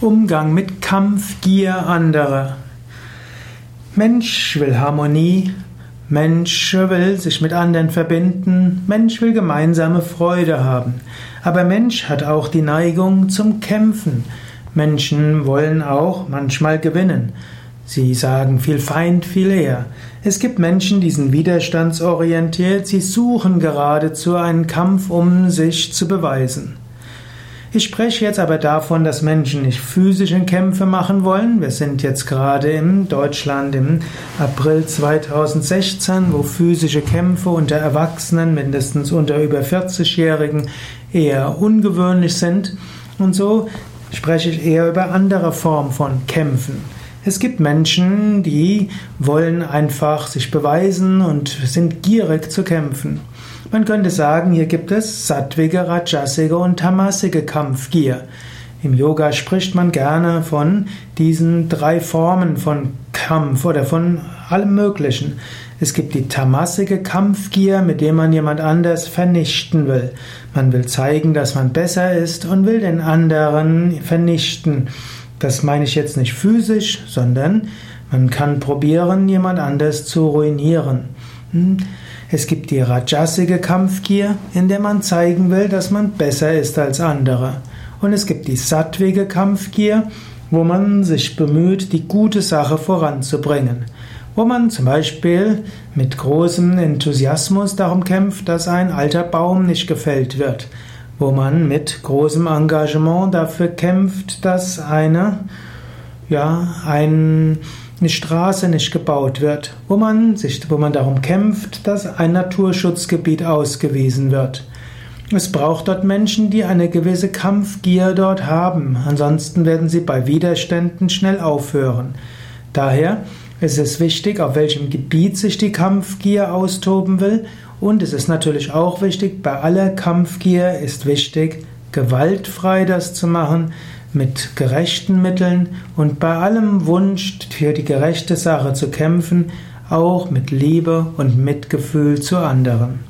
Umgang mit Kampfgier anderer. Mensch will Harmonie, Mensch will sich mit anderen verbinden, Mensch will gemeinsame Freude haben. Aber Mensch hat auch die Neigung zum Kämpfen. Menschen wollen auch manchmal gewinnen. Sie sagen viel Feind, viel eher. Es gibt Menschen, die sind widerstandsorientiert, sie suchen geradezu einen Kampf, um sich zu beweisen. Ich spreche jetzt aber davon, dass Menschen nicht physische Kämpfe machen wollen. Wir sind jetzt gerade in Deutschland im April 2016, wo physische Kämpfe unter Erwachsenen, mindestens unter über 40-Jährigen, eher ungewöhnlich sind. Und so spreche ich eher über andere Formen von Kämpfen. Es gibt Menschen, die wollen einfach sich beweisen und sind gierig zu kämpfen. Man könnte sagen, hier gibt es sattwige, rajasige und tamasige Kampfgier. Im Yoga spricht man gerne von diesen drei Formen von Kampf oder von allem Möglichen. Es gibt die tamasige Kampfgier, mit der man jemand anders vernichten will. Man will zeigen, dass man besser ist und will den anderen vernichten. Das meine ich jetzt nicht physisch, sondern man kann probieren, jemand anders zu ruinieren. Hm? Es gibt die rajasige Kampfgier, in der man zeigen will, dass man besser ist als andere. Und es gibt die sattwige Kampfgier, wo man sich bemüht, die gute Sache voranzubringen. Wo man zum Beispiel mit großem Enthusiasmus darum kämpft, dass ein alter Baum nicht gefällt wird. Wo man mit großem Engagement dafür kämpft, dass eine, ja, ein eine Straße nicht gebaut wird, wo man sich, wo man darum kämpft, dass ein Naturschutzgebiet ausgewiesen wird. Es braucht dort Menschen, die eine gewisse Kampfgier dort haben, ansonsten werden sie bei Widerständen schnell aufhören. Daher ist es wichtig, auf welchem Gebiet sich die Kampfgier austoben will und es ist natürlich auch wichtig, bei aller Kampfgier ist wichtig, gewaltfrei das zu machen, mit gerechten Mitteln und bei allem Wunsch für die gerechte Sache zu kämpfen, auch mit Liebe und Mitgefühl zu anderen.